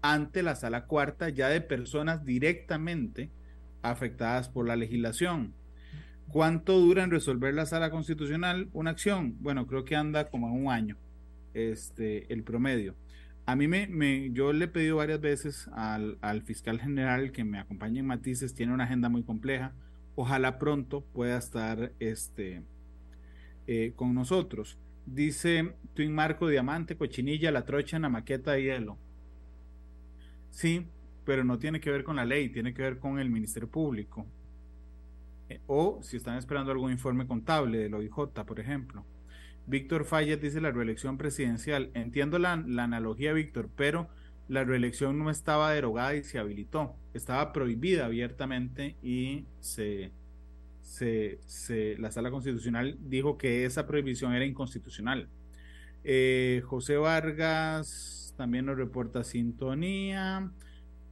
Speaker 3: ante la sala cuarta ya de personas directamente afectadas por la legislación. ¿Cuánto dura en resolver la sala constitucional una acción? Bueno, creo que anda como un año este, el promedio. A mí me, me, yo le he pedido varias veces al, al, fiscal general que me acompañe en Matices, tiene una agenda muy compleja. Ojalá pronto pueda estar este, eh, con nosotros. Dice Twin Marco, Diamante, Cochinilla, La Trocha, en la maqueta de hielo. Sí, pero no tiene que ver con la ley, tiene que ver con el Ministerio Público. Eh, o si están esperando algún informe contable del OIJ, por ejemplo. Víctor Falles dice la reelección presidencial. Entiendo la, analogía, Víctor, pero la reelección no estaba derogada y se habilitó. Estaba prohibida abiertamente y se, se, la sala constitucional dijo que esa prohibición era inconstitucional. Eh, José Vargas también nos reporta sintonía.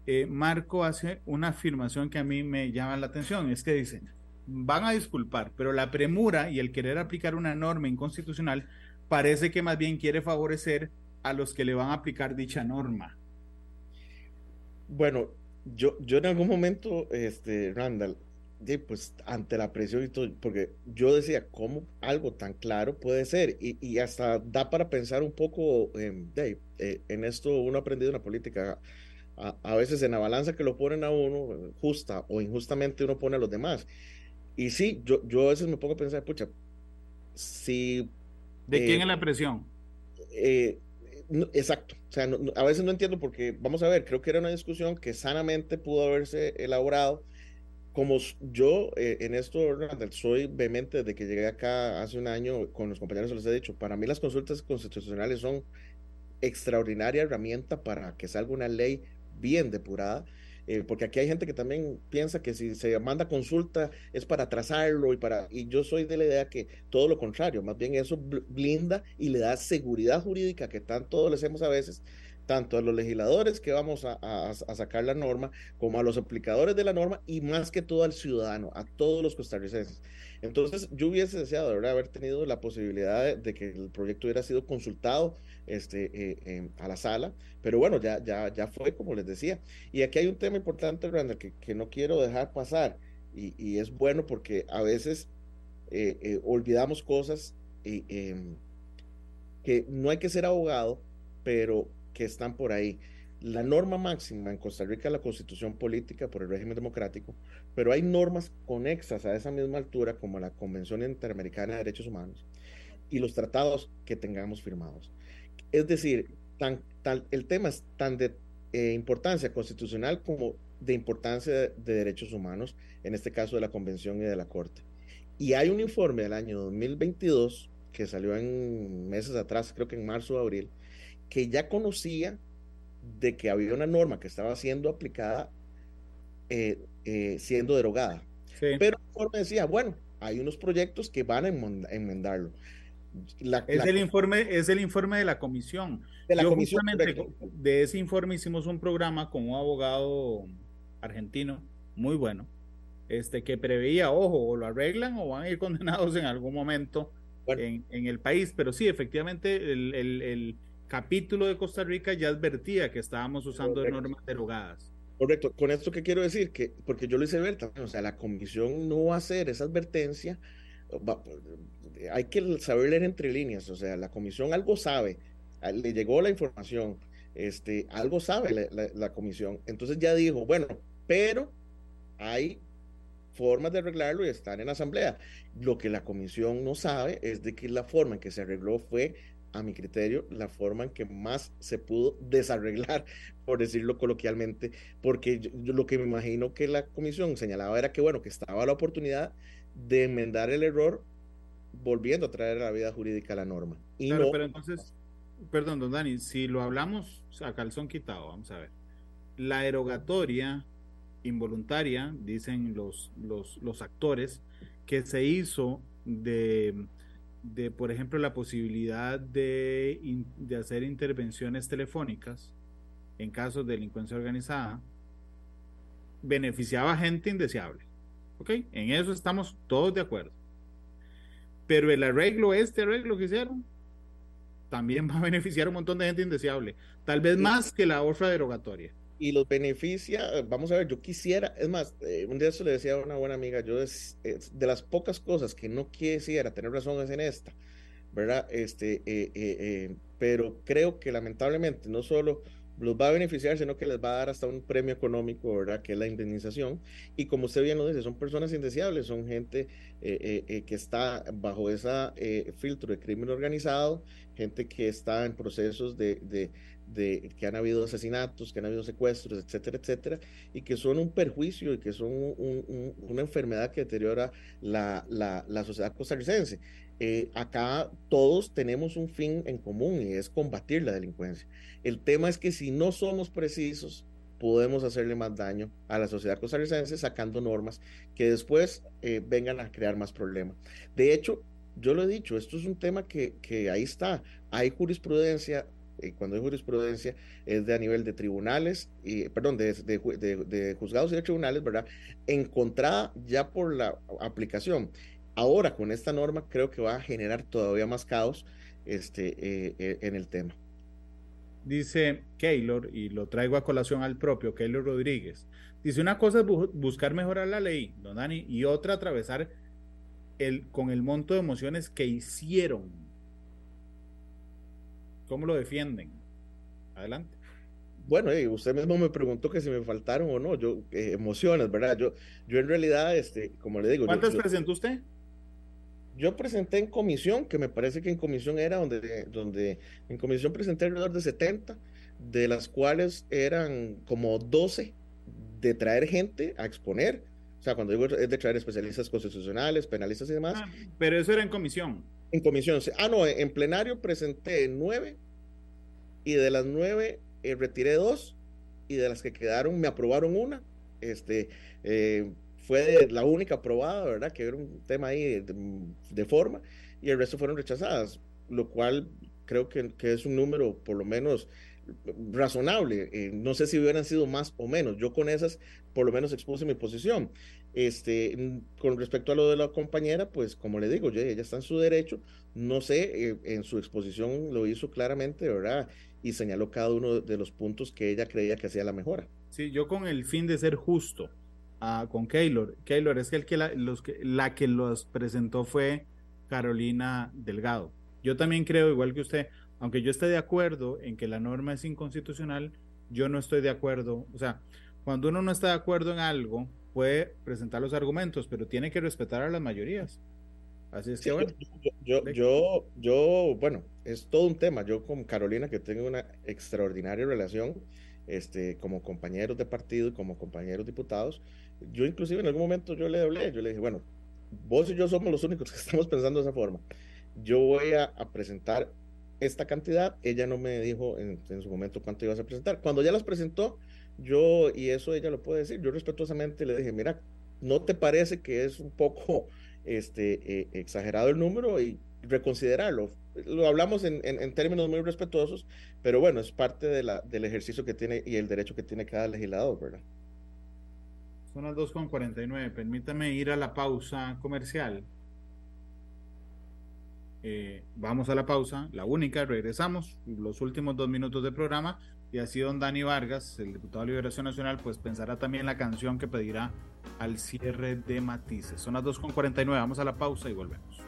Speaker 3: Eh, Marco hace una afirmación que a mí me llama la atención, es que dice, van a disculpar, pero la premura y el querer aplicar una norma inconstitucional parece que más bien quiere favorecer a los que le van a aplicar dicha norma?
Speaker 4: Bueno, yo, yo en algún momento, este, Randall, pues ante la presión y todo, porque yo decía, ¿cómo algo tan claro puede ser? Y, y hasta da para pensar un poco, eh, en esto uno ha aprendido en la política, a, a, veces en la balanza que lo ponen a uno, justa o injustamente uno pone a los demás. Y sí, yo, yo a veces me pongo a pensar, pucha, si...
Speaker 3: ¿De quién eh, es la presión?
Speaker 4: Eh, exacto, o sea, a veces no entiendo porque, vamos a ver, creo que era una discusión que sanamente pudo haberse elaborado. Como yo eh, en esto, soy vehemente desde que llegué acá hace un año con los compañeros, les he dicho, para mí las consultas constitucionales son extraordinaria herramienta para que salga una ley bien depurada, eh, porque aquí hay gente que también piensa que si se manda consulta es para atrasarlo y para, y yo soy de la idea que todo lo contrario, más bien eso blinda y le da seguridad jurídica que tanto les hemos a veces tanto a los legisladores que vamos a, sacar la norma, como a los aplicadores de la norma y más que todo al ciudadano, a todos los costarricenses. Entonces, yo hubiese deseado haber tenido la posibilidad de, que el proyecto hubiera sido consultado este, eh, a la sala, pero bueno, ya, ya, ya fue como les decía. Y aquí hay un tema importante, Randall, que, que no quiero dejar pasar, y, es bueno porque a veces eh, eh, olvidamos cosas em, que no hay que ser abogado, pero que están por ahí. La norma máxima en Costa Rica es la constitución política por el régimen democrático, pero hay normas conexas a esa misma altura como la Convención Interamericana de Derechos Humanos y los tratados que tengamos firmados. Es decir, tan, el tema es tan de eh, importancia constitucional como de importancia de, de derechos humanos, en este caso de la Convención y de la Corte. Y hay un informe del año 2022 que salió en meses atrás, creo que en marzo o abril, que ya conocía de que había una norma que estaba siendo aplicada, eh, eh, siendo derogada. Pero el decía, bueno, hay unos proyectos que van a enmendarlo.
Speaker 3: Es, el informe, es el informe de la comisión.
Speaker 4: De la comisión.
Speaker 3: De ese informe hicimos un programa con un abogado argentino muy bueno, este, que preveía, ojo, o lo arreglan o van a ir *laughs* condenados en algún momento en, en, el país. Pero sí, efectivamente, el, el capítulo de Costa Rica ya advertía que estábamos usando normas derogadas.
Speaker 4: Correcto. Con esto que quiero decir, que porque yo lo hice ver o sea, la comisión no va a hacer esa advertencia, hay que saber leer entre líneas, o sea, la comisión algo sabe, le llegó la información, este, algo sabe la, comisión, entonces ya dijo, bueno, pero hay formas de arreglarlo y están en asamblea. Lo que la comisión no sabe es de que la forma en que se arregló fue a mi criterio, la forma en que más se pudo desarreglar, *laughs* por decirlo coloquialmente, porque yo, lo que me imagino que la comisión señalaba era que, bueno, que estaba la oportunidad de enmendar el error volviendo a traer a la vida jurídica la norma.
Speaker 3: Y claro, pero entonces, perdón, don Dani, si lo hablamos a calzón quitado, vamos a ver, la erogatoria involuntaria, dicen los, los, los actores, que se hizo de de, por ejemplo, la posibilidad de, de hacer intervenciones telefónicas en casos de delincuencia organizada, beneficiaba a gente indeseable. ¿Ok? En eso estamos todos de acuerdo. Pero el arreglo, este arreglo que hicieron, también va a beneficiar a un montón de gente indeseable. Tal vez más que la otra derogatoria
Speaker 4: y los beneficia, vamos a ver, yo quisiera, es más, eh, un día eso le decía a una buena amiga, yo es, de las pocas cosas que no quisiera tener razón es en esta, ¿verdad? Este, eh, eh, pero creo que lamentablemente no solo los va a beneficiar, sino que les va a dar hasta un premio económico, ¿verdad? Que es la indemnización. Y como usted bien lo dice, son personas indeseables, son gente que está bajo ese filtro de crimen organizado, gente que está en procesos de, de que han habido asesinatos, que han habido secuestros, etcétera, etcétera, y que son un perjuicio y que son una enfermedad que deteriora la, la, sociedad costarricense. Eh, acá todos tenemos un fin en común y es combatir la delincuencia. El tema es que si no somos precisos, podemos hacerle más daño a la sociedad costarricense sacando normas que después eh, vengan a crear más problemas. De hecho, yo lo he dicho, esto es un tema que, que ahí está. Hay jurisprudencia, eh, cuando hay jurisprudencia, es de a nivel de tribunales, y, perdón, de, de, juzgados y de tribunales, ¿verdad? Encontrada ya por la aplicación. Ahora, con esta norma, creo que va a generar todavía más caos este, eh, eh, en el tema.
Speaker 3: dice Keylor, y lo traigo a colación al propio Keylor Rodríguez, dice una cosa es buscar mejorar la ley, don Dani, y otra atravesar el, con el monto de emociones que hicieron. ¿Cómo lo defienden? Adelante.
Speaker 4: Bueno, usted mismo me preguntó que si me faltaron o no, yo, eh, emociones, ¿verdad? Yo, yo en realidad, este, como le digo...
Speaker 3: ¿Cuántas presentó usted?
Speaker 4: Yo presenté en comisión, que me parece que en comisión era donde, donde en comisión presenté alrededor de 70, de las cuales eran como 12 de traer gente a exponer. O sea, cuando digo es de traer especialistas constitucionales, penalistas y demás. Ah,
Speaker 3: pero eso era en comisión.
Speaker 4: En comisión. Ah, no, en plenario presenté nueve y de las nueve eh, retiré dos y de las que quedaron me aprobaron una. Este, eh, fue la única aprobada, ¿verdad? Que era un tema ahí de, forma y el resto fueron rechazadas, lo cual creo que, que es un número por lo menos razonable. Eh, no sé si hubieran sido más o menos. Yo con esas por lo menos expuse mi posición. Este, con respecto a lo de la compañera, pues como le digo, ella está en su derecho. No sé, en su exposición lo hizo claramente, ¿verdad? y señaló cada uno de los puntos que ella creía que hacía la mejora.
Speaker 3: Sí, yo con el fin de ser justo uh, con Keylor, Keylor es el que, la, los que la que los presentó fue Carolina Delgado. Yo también creo, igual que usted, aunque yo esté de acuerdo en que la norma es inconstitucional, yo no estoy de acuerdo. O sea, cuando uno no está de acuerdo en algo, puede presentar los argumentos, pero tiene que respetar a las mayorías. Así es que bueno.
Speaker 4: Yo, yo, yo, bueno, es todo un tema. Yo con Carolina, que tengo una extraordinaria relación, este, como compañeros de partido y como compañeros diputados, yo inclusive en algún momento yo le hablé, yo le dije, bueno, vos y yo somos los únicos que *laughs* estamos pensando de esa forma. Yo voy a, presentar esta cantidad, ella no me dijo en, su momento cuánto ibas a presentar. Cuando ya las presentó, yo, y eso ella lo puede decir, yo respetuosamente le dije, mira, ¿no te parece que es un poco este, eh, exagerado el número y reconsiderarlo. Lo hablamos en, en, términos muy respetuosos, pero bueno, es parte de la, del ejercicio que tiene y el derecho que tiene cada legislador, ¿verdad?
Speaker 3: Son las 2.49. Permítame ir a la pausa comercial. Eh, vamos a la pausa, la única, regresamos los últimos dos minutos del programa y así don Dani Vargas, el diputado de Liberación Nacional, pues pensará también la canción que pedirá al cierre de matices. Son las 2.49, vamos a la pausa y volvemos.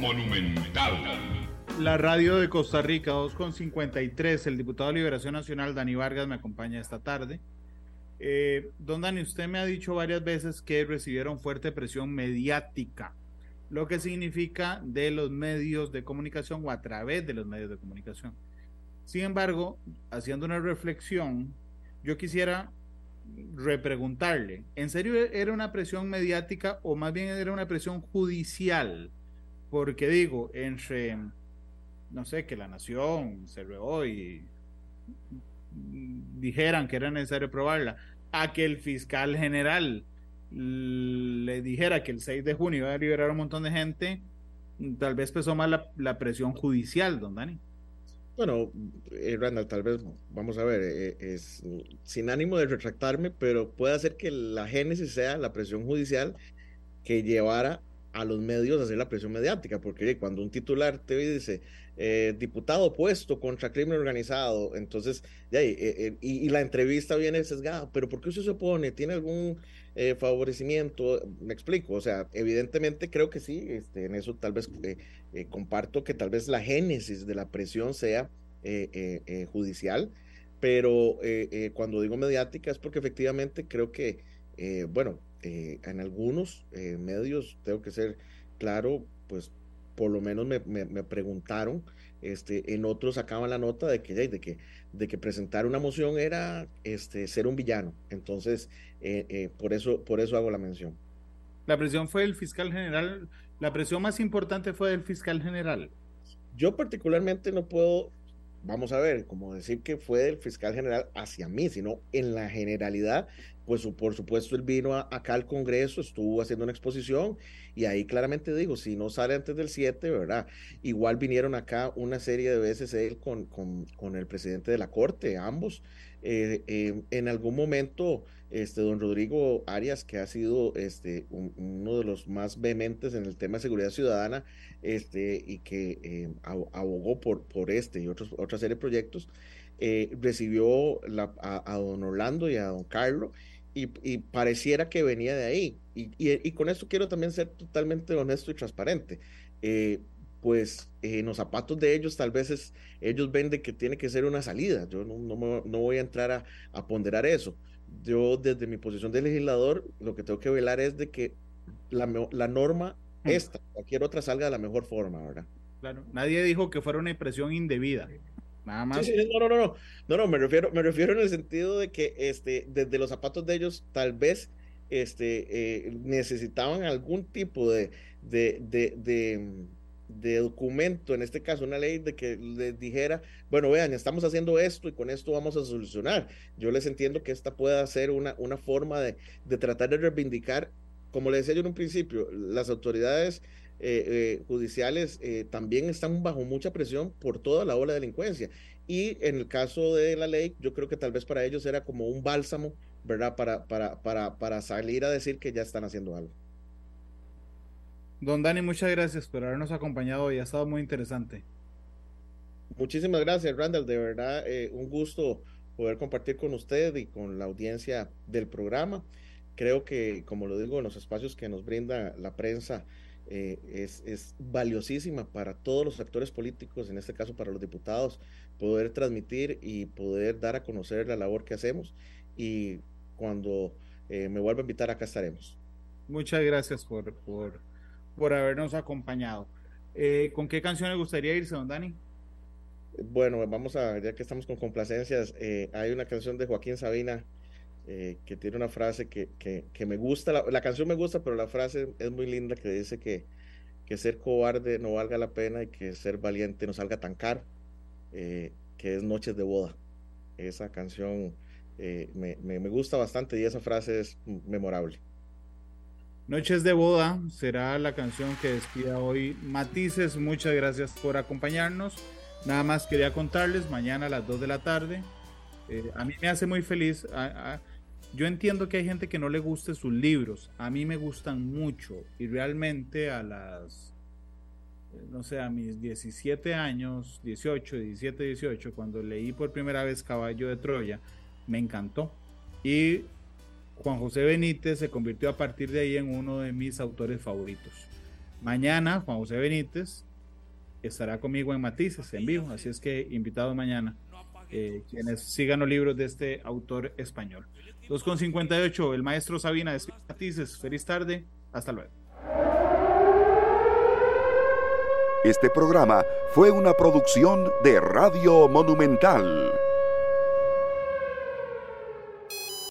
Speaker 1: Monumental.
Speaker 3: La radio de Costa Rica, 2.53. El diputado de Liberación Nacional, Dani Vargas, me acompaña esta tarde. Eh, don Dani, usted me ha dicho varias veces que recibieron fuerte presión mediática lo que significa de los medios de comunicación o a través de los medios de comunicación. Sin embargo, haciendo una reflexión, yo quisiera repreguntarle, ¿en serio era una presión mediática o más bien era una presión judicial? Porque digo, entre, no sé, que la nación se reó y dijeran que era necesario probarla, a que el fiscal general le dijera que el 6 de junio iba a liberar un montón de gente, tal vez pesó más la, presión judicial, don Dani.
Speaker 4: Bueno, eh, Randall, tal vez, vamos a ver, eh, es sin ánimo de retractarme, pero puede ser que la génesis sea la presión judicial que llevara a los medios hacer la presión mediática, porque cuando un titular te dice eh, diputado puesto contra crimen organizado, entonces, ya, y, y, la entrevista viene sesgada, pero ¿por qué usted se opone? ¿Tiene algún eh, favorecimiento, me explico, o sea, evidentemente creo que sí, este, en eso tal vez eh, eh, comparto que tal vez la génesis de la presión sea judicial, pero cuando digo mediática es porque efectivamente creo que, bueno, en algunos medios, tengo que ser claro, pues por lo menos me, me, preguntaron, este, en otros sacaban la nota de que, de que, de que presentar una moción era este, ser un villano. Entonces, eh, eh, por, eso, por eso hago la mención.
Speaker 3: La presión fue el fiscal general, la presión más importante fue del fiscal general.
Speaker 4: Yo particularmente no puedo, vamos a ver, como decir que fue del fiscal general hacia mí, sino en la generalidad, pues por supuesto él vino acá al Congreso, estuvo haciendo una exposición y ahí claramente digo, si no sale antes del 7, ¿verdad? Igual vinieron acá una serie de veces él con, con, con el presidente de la Corte, ambos. Eh, eh, en algún momento, este, don Rodrigo Arias, que ha sido este, uno de los más vehementes en el tema de seguridad ciudadana este, y que eh, abogó por, por este y otros, otra serie de proyectos, recibió la, a, don Orlando y a don Carlos y, pareciera que venía de ahí. Y, y, con esto quiero también ser totalmente honesto y transparente. Eh, pues en los zapatos de ellos tal vez ellos ven de que tiene que ser una salida. Yo no, no, voy a entrar a, a, ponderar eso. Yo desde mi posición de legislador lo que tengo que velar es de que la, la norma mm. esta, cualquier otra salga de la mejor forma, ¿verdad?
Speaker 3: Claro, nadie dijo que fuera una impresión indebida. Nada más.
Speaker 4: no, no, no, no, no, no, me refiero, me refiero en el sentido de que este, desde los zapatos de ellos tal vez este, eh, necesitaban algún tipo de, de, de, de, documento, en este caso una ley de que les dijera, bueno, vean, estamos haciendo esto y con esto vamos a solucionar. Yo les entiendo que esta pueda ser una, una forma de, de tratar de reivindicar, como le decía yo en un principio, las autoridades eh, eh, judiciales eh, también están bajo mucha presión por toda la ola de delincuencia. Y en el caso de la ley, yo creo que tal vez para ellos era como un bálsamo, ¿verdad? Para, para, para, para salir a decir que ya están haciendo algo.
Speaker 3: Don Dani, muchas gracias por habernos acompañado hoy. Ha estado muy interesante.
Speaker 4: Muchísimas gracias, Randall. De verdad, un gusto poder compartir con usted y con la audiencia del programa. Creo que, como lo digo, en los espacios que nos brinda la prensa, eh, es, es, valiosísima para todos los actores políticos, en este caso para los diputados, poder transmitir y poder dar a conocer la labor que hacemos. Y cuando eh, me vuelva a invitar, acá estaremos.
Speaker 3: Muchas gracias por, por, por habernos acompañado. Eh, ¿Con qué canción le gustaría irse, don Dani?
Speaker 4: Bueno, vamos a, ya que estamos con complacencias, hay una canción de Joaquín Sabina eh, que tiene una frase que, que, me gusta, la, canción me gusta, pero la frase es muy linda que dice que, que ser cobarde no valga la pena y que ser valiente no salga tan caro, eh, que es Noches de Boda. Esa canción eh, me, me, gusta bastante y esa frase es memorable.
Speaker 3: Noches de Boda será la canción que despida hoy Matices. Muchas gracias por acompañarnos. Nada más quería contarles, mañana a las 2 de la tarde. a mí me hace muy feliz. Yo entiendo que hay gente que no le guste sus libros. A mí me gustan mucho. Y realmente a las, no sé, a mis 17 años, 18, 17, 18, cuando leí por primera vez Caballo de Troya, me encantó. Y Juan José Benítez se convirtió a partir de ahí en uno de mis autores favoritos. Mañana Juan José Benítez estará conmigo en Matices, en vivo. Así es que invitado mañana. Eh, quienes sigan los libros de este autor español. 2.58, el maestro Sabina de Matices. Feliz tarde, hasta luego.
Speaker 1: Este programa fue una producción de Radio Monumental.